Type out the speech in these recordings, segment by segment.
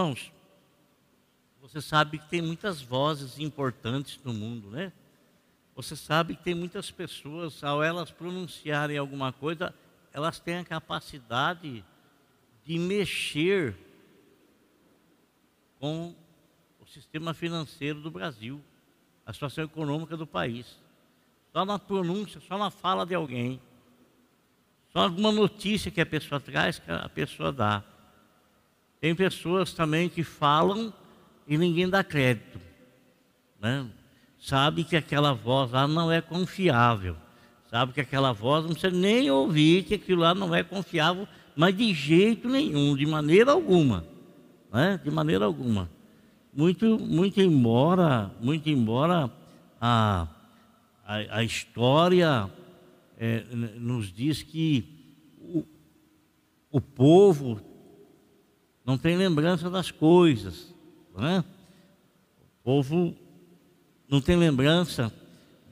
Irmãos, você sabe que tem muitas vozes importantes no mundo, né? Você sabe que tem muitas pessoas, ao elas pronunciarem alguma coisa, elas têm a capacidade de mexer com o sistema financeiro do Brasil, a situação econômica do país. Só na pronúncia, só na fala de alguém, só alguma notícia que a pessoa traz, que a pessoa dá. Tem pessoas também que falam e ninguém dá crédito. Né? Sabe que aquela voz lá não é confiável. Sabe que aquela voz não precisa nem ouvir que aquilo lá não é confiável, mas de jeito nenhum, de maneira alguma. Né? De maneira alguma. Muito, muito embora, muito embora a, a, a história é, nos diz que o, o povo não tem lembrança das coisas. Não é? O povo não tem lembrança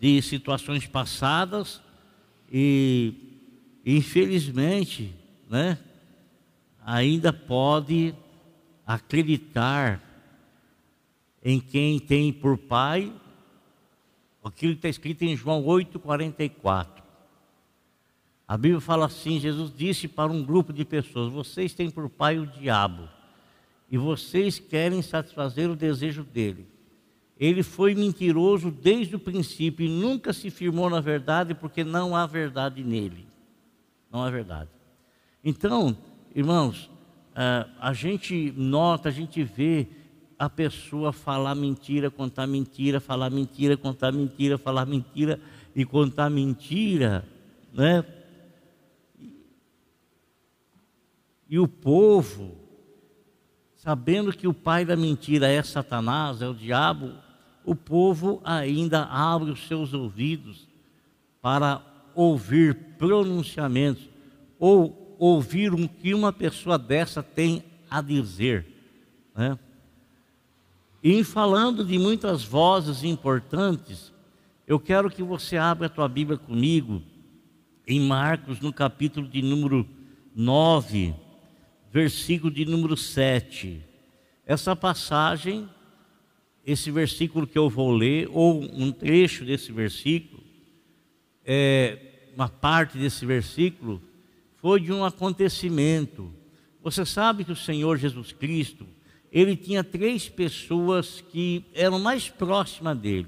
de situações passadas e, infelizmente, né, ainda pode acreditar em quem tem por pai aquilo que está escrito em João 8,44. A Bíblia fala assim: Jesus disse para um grupo de pessoas: Vocês têm por pai o diabo, e vocês querem satisfazer o desejo dele. Ele foi mentiroso desde o princípio e nunca se firmou na verdade, porque não há verdade nele. Não há verdade. Então, irmãos, a gente nota, a gente vê a pessoa falar mentira, contar mentira, falar mentira, contar mentira, falar mentira e contar mentira, né? E o povo, sabendo que o pai da mentira é Satanás, é o diabo, o povo ainda abre os seus ouvidos para ouvir pronunciamentos ou ouvir o que uma pessoa dessa tem a dizer. Né? E falando de muitas vozes importantes, eu quero que você abra a tua Bíblia comigo em Marcos, no capítulo de número 9 versículo de número 7. Essa passagem, esse versículo que eu vou ler, ou um trecho desse versículo, é, uma parte desse versículo, foi de um acontecimento. Você sabe que o Senhor Jesus Cristo, ele tinha três pessoas que eram mais próximas dele.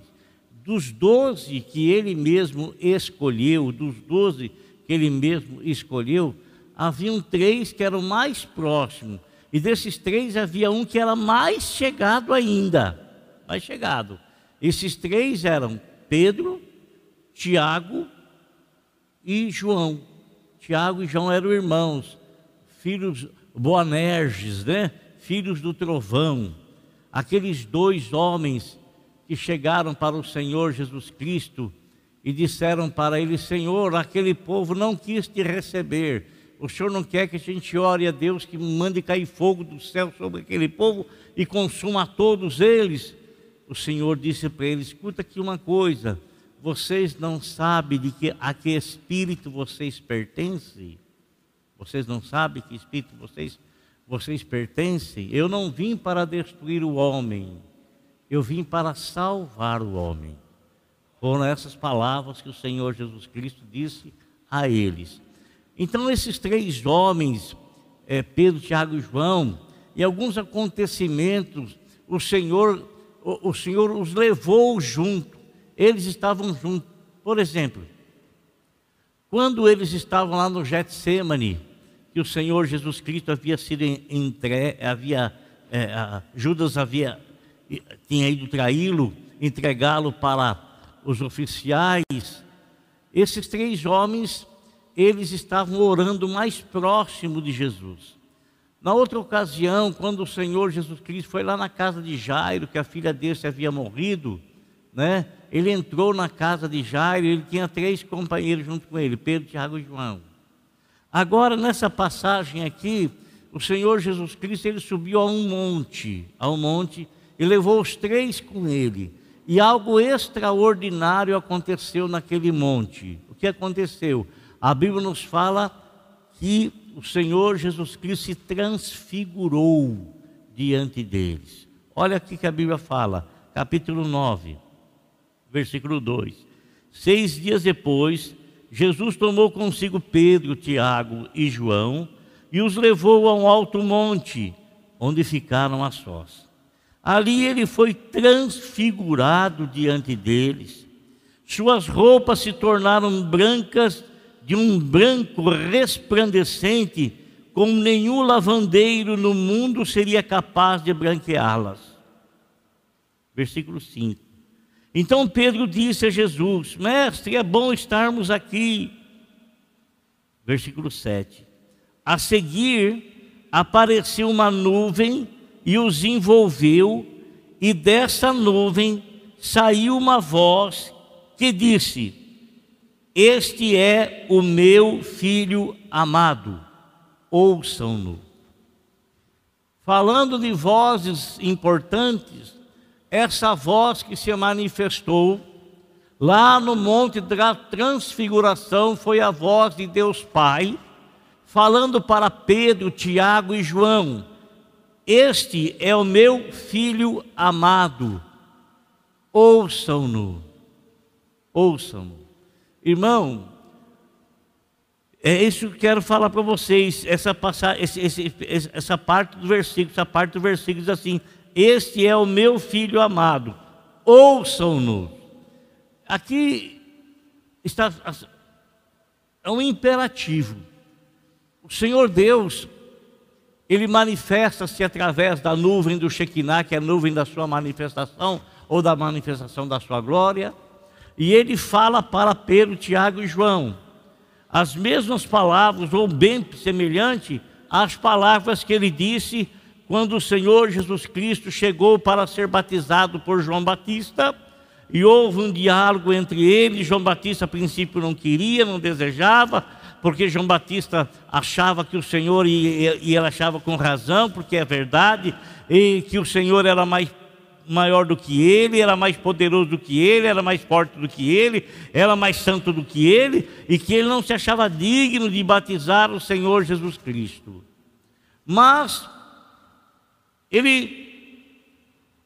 Dos doze que ele mesmo escolheu, dos doze que ele mesmo escolheu, haviam três que eram mais próximos. E desses três havia um que era mais chegado ainda. Mais chegado. Esses três eram Pedro, Tiago e João. Tiago e João eram irmãos, filhos Boanerges, né? Filhos do trovão. Aqueles dois homens que chegaram para o Senhor Jesus Cristo e disseram para ele: Senhor, aquele povo não quis te receber o Senhor não quer que a gente ore a Deus que mande cair fogo do céu sobre aquele povo e consuma todos eles. O Senhor disse para eles: escuta aqui uma coisa, vocês não sabem de que, a que espírito vocês pertencem? Vocês não sabem que espírito vocês, vocês pertencem? Eu não vim para destruir o homem, eu vim para salvar o homem. Foram essas palavras que o Senhor Jesus Cristo disse a eles. Então, esses três homens, é, Pedro, Tiago e João, e alguns acontecimentos, o Senhor, o, o Senhor os levou junto, eles estavam juntos. Por exemplo, quando eles estavam lá no Getsemane, que o Senhor Jesus Cristo havia sido entregue, havia, é, Judas havia, tinha ido traí-lo, entregá-lo para os oficiais, esses três homens eles estavam orando mais próximo de Jesus. Na outra ocasião, quando o Senhor Jesus Cristo foi lá na casa de Jairo, que a filha dele havia morrido, né? Ele entrou na casa de Jairo, ele tinha três companheiros junto com ele, Pedro, Tiago e João. Agora, nessa passagem aqui, o Senhor Jesus Cristo, ele subiu a um monte, a um monte, e levou os três com ele. E algo extraordinário aconteceu naquele monte. O que aconteceu? A Bíblia nos fala que o Senhor Jesus Cristo se transfigurou diante deles. Olha aqui que a Bíblia fala, capítulo 9, versículo 2. Seis dias depois, Jesus tomou consigo Pedro, Tiago e João e os levou a um alto monte, onde ficaram a sós. Ali ele foi transfigurado diante deles. Suas roupas se tornaram brancas de um branco resplandecente, como nenhum lavandeiro no mundo seria capaz de branqueá-las. Versículo 5. Então Pedro disse a Jesus: Mestre, é bom estarmos aqui. Versículo 7. A seguir, apareceu uma nuvem e os envolveu, e dessa nuvem saiu uma voz que disse: Este é o meu filho amado, ouçam-no. Falando de vozes importantes, essa voz que se manifestou lá no Monte da Transfiguração foi a voz de Deus Pai, falando para Pedro, Tiago e João: Este é o meu filho amado, ouçam-no, ouçam-no. Irmão, é isso que eu quero falar para vocês, essa, esse, esse, essa parte do versículo, essa parte do versículo diz assim: este é o meu filho amado, ouçam-no. Aqui está é um imperativo. O Senhor Deus, ele manifesta-se através da nuvem do Shekinah, que é a nuvem da sua manifestação ou da manifestação da sua glória, e ele fala para Pedro, Tiago e João as mesmas palavras ou bem semelhante às palavras que ele disse quando o Senhor Jesus Cristo chegou para ser batizado por João Batista, e houve um diálogo entre ele, João Batista a princípio não queria, não desejava, porque João Batista achava que o Senhor, e ele achava com razão, porque é verdade, e que o Senhor era mais maior do que ele, era mais poderoso do que ele, era mais forte do que ele, era mais santo do que ele, e que ele não se achava digno de batizar o Senhor Jesus Cristo. Mas ele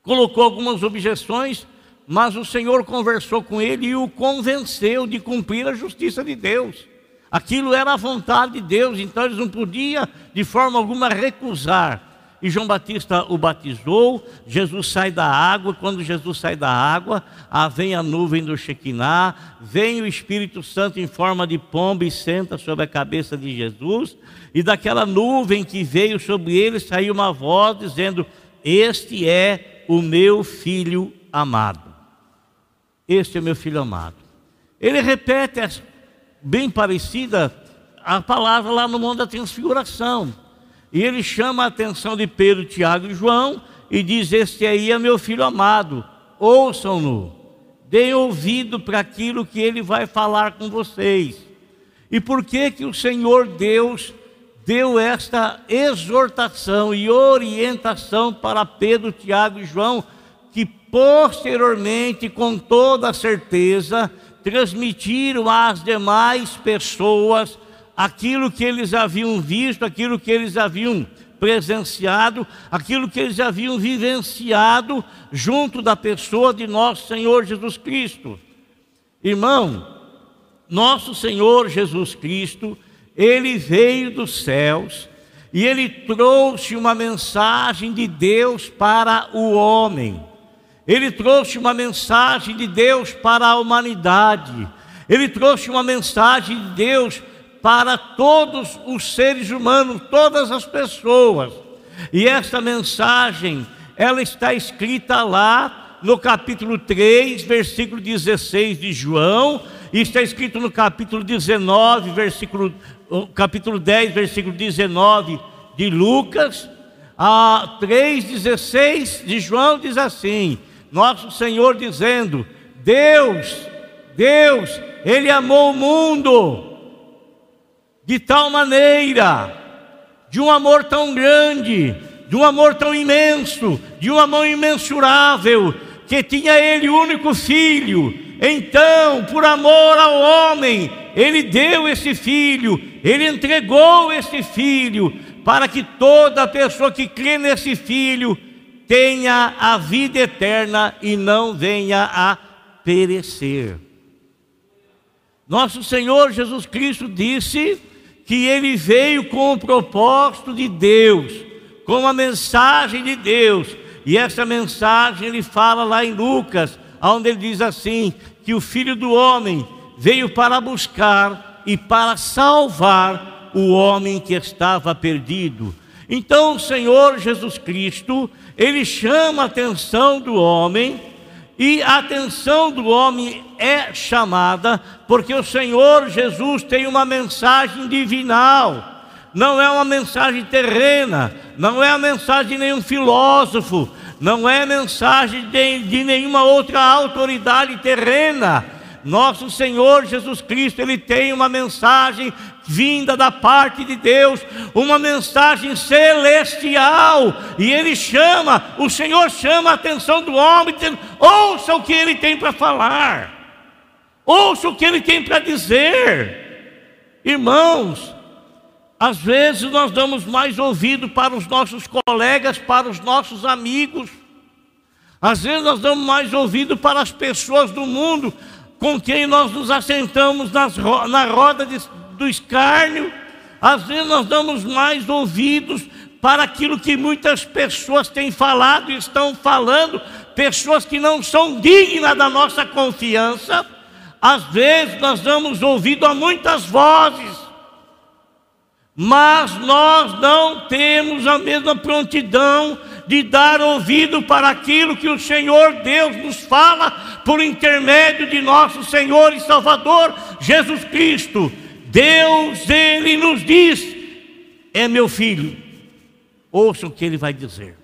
colocou algumas objeções, mas o Senhor conversou com ele e o convenceu de cumprir a justiça de Deus. Aquilo era a vontade de Deus, então eles não podiam de forma alguma recusar. E João Batista o batizou, Jesus sai da água, quando Jesus sai da água, ah, vem a nuvem do Shekinah, vem o Espírito Santo em forma de pomba e senta sobre a cabeça de Jesus, e daquela nuvem que veio sobre ele saiu uma voz dizendo: Este é o meu filho amado. Este é o meu filho amado. Ele repete bem parecida a palavra lá no mundo da transfiguração. E ele chama a atenção de Pedro, Tiago e João e diz: Este aí é meu filho amado, ouçam-no, deem ouvido para aquilo que ele vai falar com vocês. E por que que o Senhor Deus deu esta exortação e orientação para Pedro, Tiago e João, que posteriormente, com toda certeza, transmitiram às demais pessoas aquilo que eles haviam visto, aquilo que eles haviam presenciado, aquilo que eles haviam vivenciado junto da pessoa de nosso Senhor Jesus Cristo. Irmão, nosso Senhor Jesus Cristo, ele veio dos céus e ele trouxe uma mensagem de Deus para o homem. Ele trouxe uma mensagem de Deus para a humanidade. Ele trouxe uma mensagem de Deus para todos os seres humanos, todas as pessoas. E esta mensagem, ela está escrita lá no capítulo 3, versículo 16 de João, e está escrito no capítulo 19, versículo capítulo 10, versículo 19 de Lucas, a 3,16 de João diz assim: Nosso Senhor dizendo, Deus, Deus, Ele amou o mundo de tal maneira, de um amor tão grande, de um amor tão imenso, de um amor imensurável, que tinha Ele único filho. Então, por amor ao homem, ele deu esse filho, ele entregou esse filho, para que toda pessoa que crê nesse Filho tenha a vida eterna e não venha a perecer. Nosso Senhor Jesus Cristo disse que ele veio com o propósito de Deus, com a mensagem de Deus, e essa mensagem ele fala lá em Lucas, onde ele diz assim: que o Filho do Homem veio para buscar e para salvar o homem que estava perdido. Então o Senhor Jesus Cristo, ele chama a atenção do homem, e a atenção do homem é chamada porque o Senhor Jesus tem uma mensagem divinal. Não é uma mensagem terrena, não é a mensagem de nenhum filósofo, não é mensagem de, de nenhuma outra autoridade terrena, nosso Senhor Jesus Cristo, ele tem uma mensagem vinda da parte de Deus, uma mensagem celestial, e ele chama, o Senhor chama a atenção do homem, dizendo: ouça o que ele tem para falar, ouça o que ele tem para dizer, irmãos. Às vezes nós damos mais ouvido para os nossos colegas, para os nossos amigos. Às vezes nós damos mais ouvido para as pessoas do mundo, com quem nós nos assentamos nas, na roda de, do escárnio. Às vezes nós damos mais ouvidos para aquilo que muitas pessoas têm falado e estão falando, pessoas que não são dignas da nossa confiança. Às vezes nós damos ouvido a muitas vozes, mas nós não temos a mesma prontidão de dar ouvido para aquilo que o Senhor Deus nos fala por intermédio de nosso Senhor e Salvador Jesus Cristo. Deus, Ele nos diz: é meu filho, ouça o que Ele vai dizer,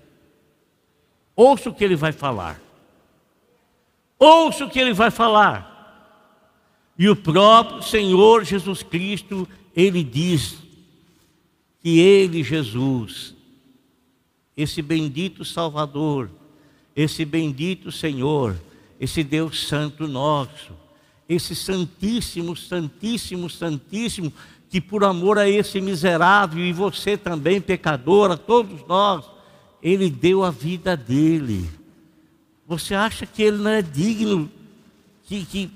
ouça o que Ele vai falar, ouça o que Ele vai falar. E o próprio Senhor Jesus Cristo, Ele diz que Ele, Jesus, esse bendito Salvador, esse bendito Senhor, esse Deus Santo nosso, esse Santíssimo, Santíssimo, Santíssimo, que por amor a esse miserável e você também, pecador, a todos nós, ele deu a vida dele. Você acha que ele não é digno que, que,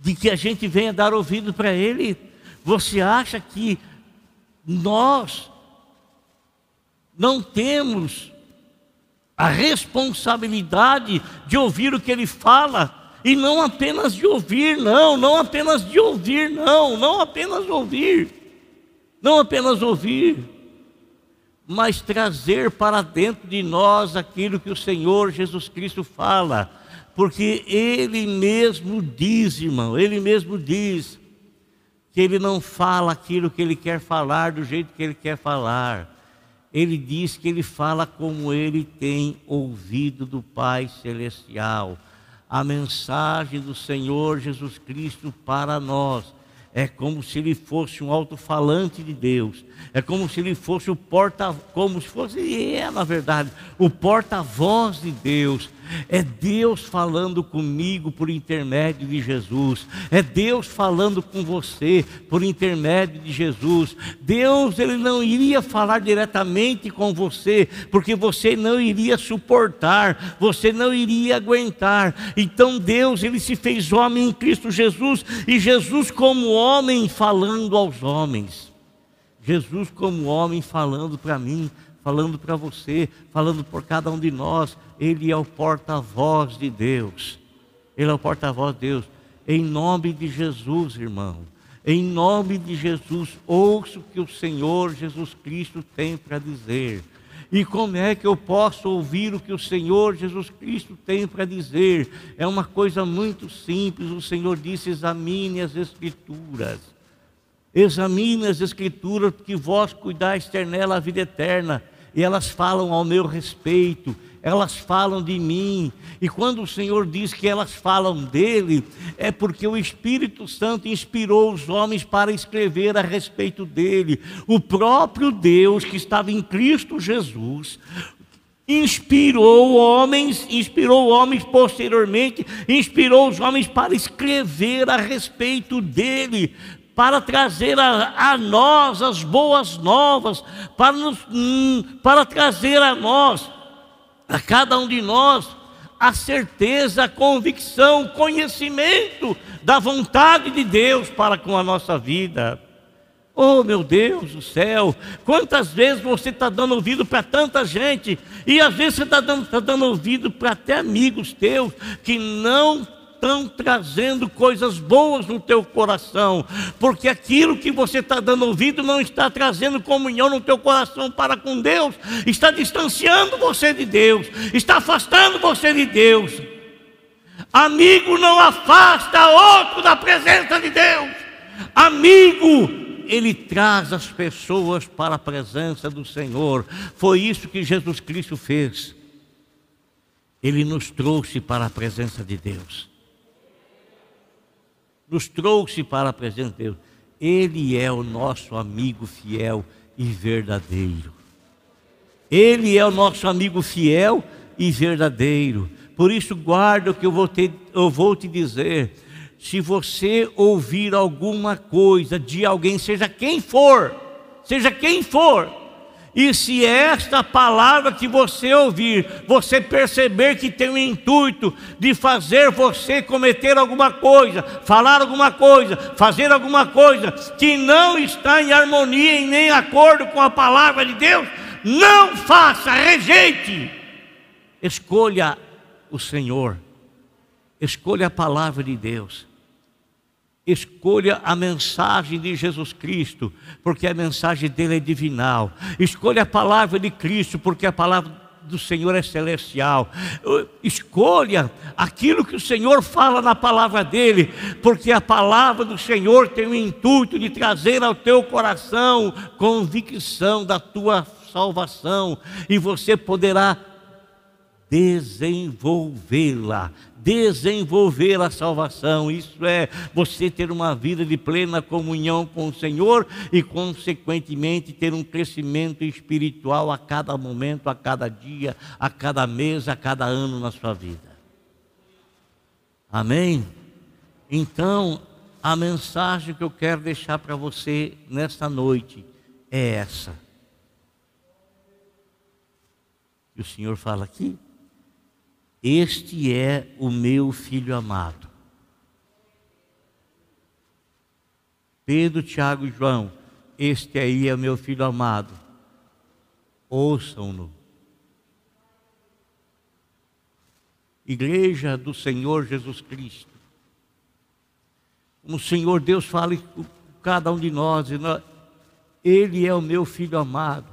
de que a gente venha dar ouvido para ele? Você acha que nós não temos a responsabilidade de ouvir o que ele fala, e não apenas de ouvir, não, não apenas de ouvir, não, não apenas ouvir, não apenas ouvir, mas trazer para dentro de nós aquilo que o Senhor Jesus Cristo fala, porque Ele mesmo diz, irmão, Ele mesmo diz, que Ele não fala aquilo que Ele quer falar do jeito que Ele quer falar ele diz que ele fala como ele tem ouvido do Pai Celestial. A mensagem do Senhor Jesus Cristo para nós é como se ele fosse um alto-falante de Deus, é como se ele fosse o porta, como se fosse, é na verdade, o porta-voz de Deus, é Deus falando comigo por intermédio de Jesus. É Deus falando com você por intermédio de Jesus. Deus, ele não iria falar diretamente com você, porque você não iria suportar, você não iria aguentar. Então Deus, ele se fez homem em Cristo Jesus e Jesus como homem falando aos homens. Jesus como homem falando para mim, falando para você, falando por cada um de nós. Ele é o porta-voz de Deus. Ele é o porta-voz de Deus. Em nome de Jesus, irmão. Em nome de Jesus, ouça o que o Senhor Jesus Cristo tem para dizer. E como é que eu posso ouvir o que o Senhor Jesus Cristo tem para dizer? É uma coisa muito simples. O Senhor disse: examine as Escrituras. Examine as Escrituras, porque vós cuidais ter nela a vida eterna e elas falam ao meu respeito, elas falam de mim. E quando o Senhor diz que elas falam dele, é porque o Espírito Santo inspirou os homens para escrever a respeito dele. O próprio Deus que estava em Cristo Jesus inspirou homens, inspirou homens posteriormente, inspirou os homens para escrever a respeito dele, para trazer a, a nós as boas novas, para, nos, hum, para trazer a nós, a cada um de nós, a certeza, a convicção, o conhecimento da vontade de Deus para com a nossa vida. Oh meu Deus do céu, quantas vezes você está dando ouvido para tanta gente, e às vezes você está dando, tá dando ouvido para até amigos teus que não estão trazendo coisas boas no teu coração, porque aquilo que você está dando ouvido não está trazendo comunhão no teu coração para com Deus, está distanciando você de Deus, está afastando você de Deus. Amigo não afasta outro da presença de Deus. Amigo, ele traz as pessoas para a presença do Senhor. Foi isso que Jesus Cristo fez. Ele nos trouxe para a presença de Deus nos trouxe para a presença de Deus. Ele é o nosso amigo fiel e verdadeiro. Ele é o nosso amigo fiel e verdadeiro. Por isso, guarda o que eu vou, te, eu vou te dizer. Se você ouvir alguma coisa de alguém, seja quem for, seja quem for, e se esta palavra que você ouvir, você perceber que tem o intuito de fazer você cometer alguma coisa, falar alguma coisa, fazer alguma coisa que não está em harmonia e nem em acordo com a palavra de Deus, não faça, rejeite. Escolha o Senhor, escolha a palavra de Deus Escolha a mensagem de Jesus Cristo, porque a mensagem dele é divinal. Escolha a palavra de Cristo, porque a palavra do Senhor é celestial. Escolha aquilo que o Senhor fala na palavra dele, porque a palavra do Senhor tem o intuito de trazer ao teu coração convicção da tua salvação, e você poderá desenvolvê-la, desenvolver a salvação. Isso é você ter uma vida de plena comunhão com o Senhor e, consequentemente, ter um crescimento espiritual a cada momento, a cada dia, a cada mês, a cada ano na sua vida. Amém? Então, a mensagem que eu quero deixar para você nesta noite é essa. E o Senhor fala aqui este é o meu filho amado. Pedro, Tiago e João, este aí é o meu filho amado. Ouçam-no. Igreja do Senhor Jesus Cristo. O Senhor Deus fala com cada um de nós, Ele é o meu filho amado.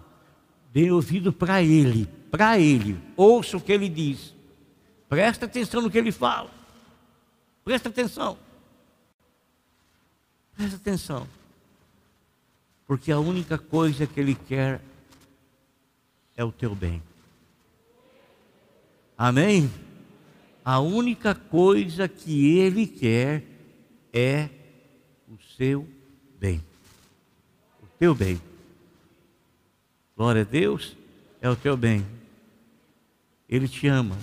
Dê ouvido para Ele, para Ele. Ouça o que Ele diz. Presta atenção no que ele fala. Presta atenção. Presta atenção. Porque a única coisa que ele quer é o teu bem. Amém? A única coisa que ele quer é o seu bem. O teu bem. Glória a Deus, é o teu bem. Ele te ama.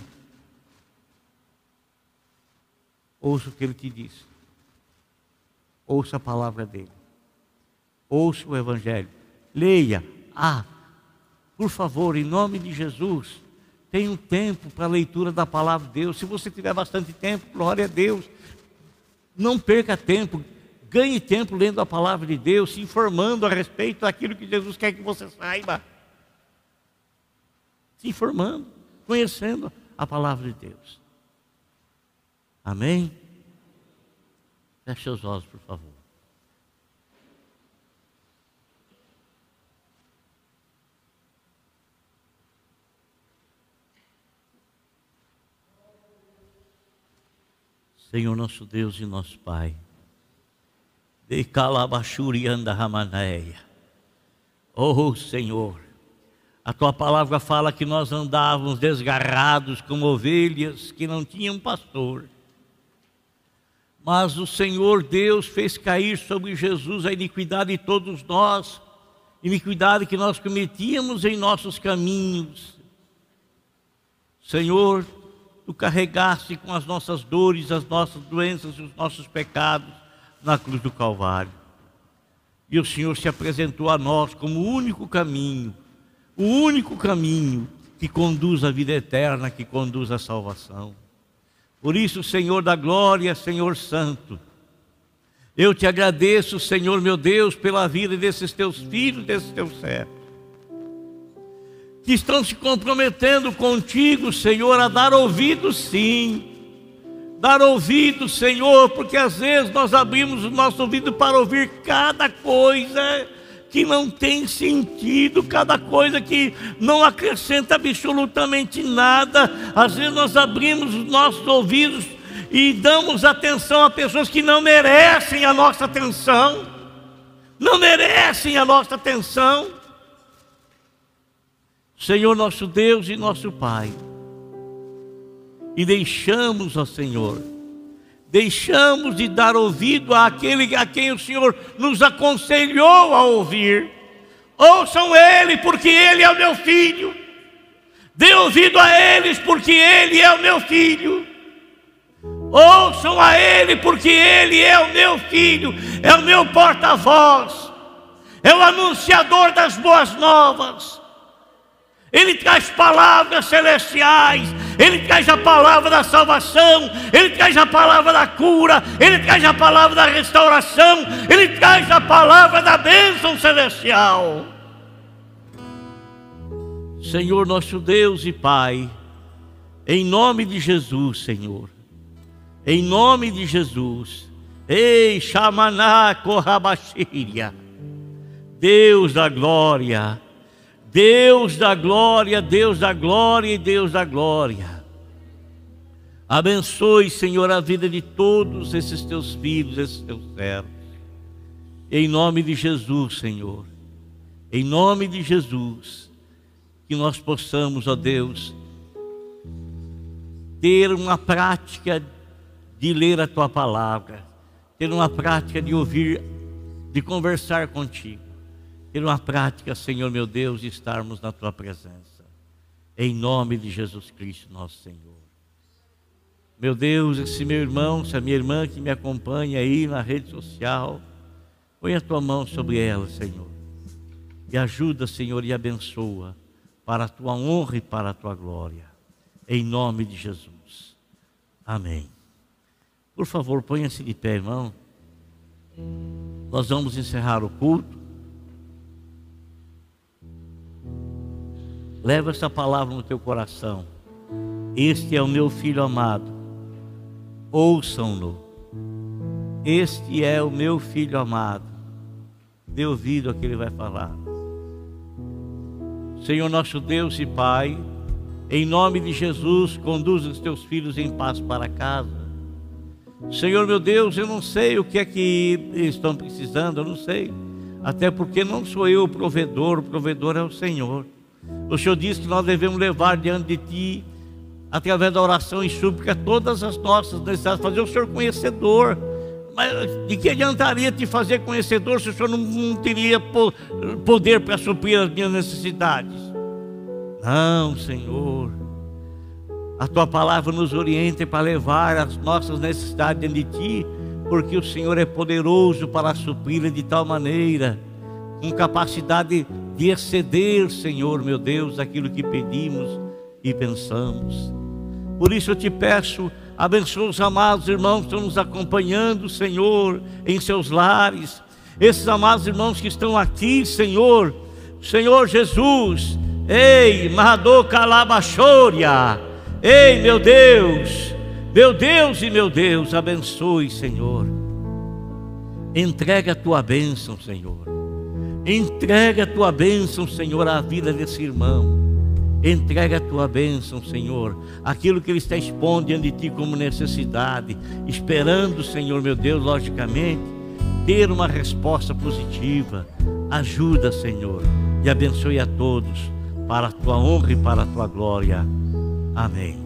Ouça o que ele te diz. Ouça a palavra dele. Ouça o Evangelho. Leia. Ah, por favor, em nome de Jesus, tenha um tempo para a leitura da palavra de Deus. Se você tiver bastante tempo, glória a Deus. Não perca tempo. Ganhe tempo lendo a palavra de Deus, se informando a respeito daquilo que Jesus quer que você saiba. Se informando, conhecendo a palavra de Deus. Amém? Feche seus olhos, por favor. Senhor nosso Deus e nosso Pai, de calabachuri anda ramaneia. Oh Senhor, a tua palavra fala que nós andávamos desgarrados como ovelhas que não tinham pastor. Mas o Senhor Deus fez cair sobre Jesus a iniquidade de todos nós, iniquidade que nós cometíamos em nossos caminhos. Senhor, tu carregaste com as nossas dores, as nossas doenças e os nossos pecados na cruz do Calvário. E o Senhor se apresentou a nós como o único caminho, o único caminho que conduz à vida eterna, que conduz à salvação. Por isso, Senhor da glória, Senhor Santo, eu te agradeço, Senhor meu Deus, pela vida desses teus filhos, desses teus servos, que estão se comprometendo contigo, Senhor, a dar ouvido sim. Dar ouvido, Senhor, porque às vezes nós abrimos o nosso ouvido para ouvir cada coisa que não tem sentido, cada coisa que não acrescenta absolutamente nada. Às vezes nós abrimos os nossos ouvidos e damos atenção a pessoas que não merecem a nossa atenção, não merecem a nossa atenção. Senhor nosso Deus e nosso Pai, e deixamos, ó Senhor, deixamos de dar ouvido àquele a quem o Senhor nos aconselhou a ouvir. Ouçam Ele, porque Ele é o meu filho. Dê ouvido a eles, porque Ele é o meu filho. Ouçam a Ele, porque Ele é o meu filho, é o meu porta-voz, é o anunciador das boas novas. Ele traz palavras celestiais, Ele traz a palavra da salvação, Ele traz a palavra da cura, Ele traz a palavra da restauração, Ele traz a palavra da bênção celestial. Senhor nosso Deus e Pai, em nome de Jesus, Senhor, em nome de Jesus. Ei, Xamaná Corrabaxíria, Deus da glória, Deus da glória, Deus da glória e Deus da glória. Abençoe, Senhor, a vida de todos esses teus filhos, esses teus servos. Em nome de Jesus, Senhor. Em nome de Jesus. Que nós possamos, ó Deus, ter uma prática de ler a tua palavra, ter uma prática de ouvir, de conversar contigo, ter uma prática, Senhor meu Deus, de estarmos na tua presença. Em nome de Jesus Cristo, nosso Senhor. Meu Deus, esse meu irmão, essa minha irmã que me acompanha aí na rede social, põe a tua mão sobre ela, Senhor. E ajuda, Senhor, e abençoa para a tua honra e para a tua glória. Em nome de Jesus. Amém. Por favor, ponha-se de pé, irmão. Nós vamos encerrar o culto. Leva essa palavra no teu coração. Este é o meu filho amado. Ouçam-no. Este é o meu filho amado. Dê ouvido ao que ele vai falar. Senhor nosso Deus e Pai, em nome de Jesus, conduza os teus filhos em paz para casa. Senhor meu Deus, eu não sei o que é que estão precisando, eu não sei. Até porque não sou eu o provedor, o provedor é o Senhor. O Senhor diz que nós devemos levar diante de Ti, através da oração e súplica, todas as nossas necessidades, fazer o Senhor conhecedor. Mas de que adiantaria te fazer conhecedor se o Senhor não, não teria poder para suprir as minhas necessidades? Não, Senhor. A tua palavra nos orienta para levar as nossas necessidades de ti, porque o Senhor é poderoso para suprir de tal maneira, com capacidade de exceder, Senhor, meu Deus, aquilo que pedimos e pensamos. Por isso eu te peço, abençoa os amados irmãos que estão nos acompanhando, Senhor, em seus lares. Esses amados irmãos que estão aqui, Senhor, Senhor Jesus, ei, Mahadô Calabachória. Ei, meu Deus, meu Deus e meu Deus, abençoe, Senhor. Entrega a tua bênção, Senhor. Entrega a tua bênção, Senhor, à vida desse irmão. Entrega a tua bênção, Senhor, aquilo que ele está expondo diante de ti como necessidade, esperando, Senhor, meu Deus, logicamente, ter uma resposta positiva. Ajuda, Senhor, e abençoe a todos para a tua honra e para a tua glória. Amém.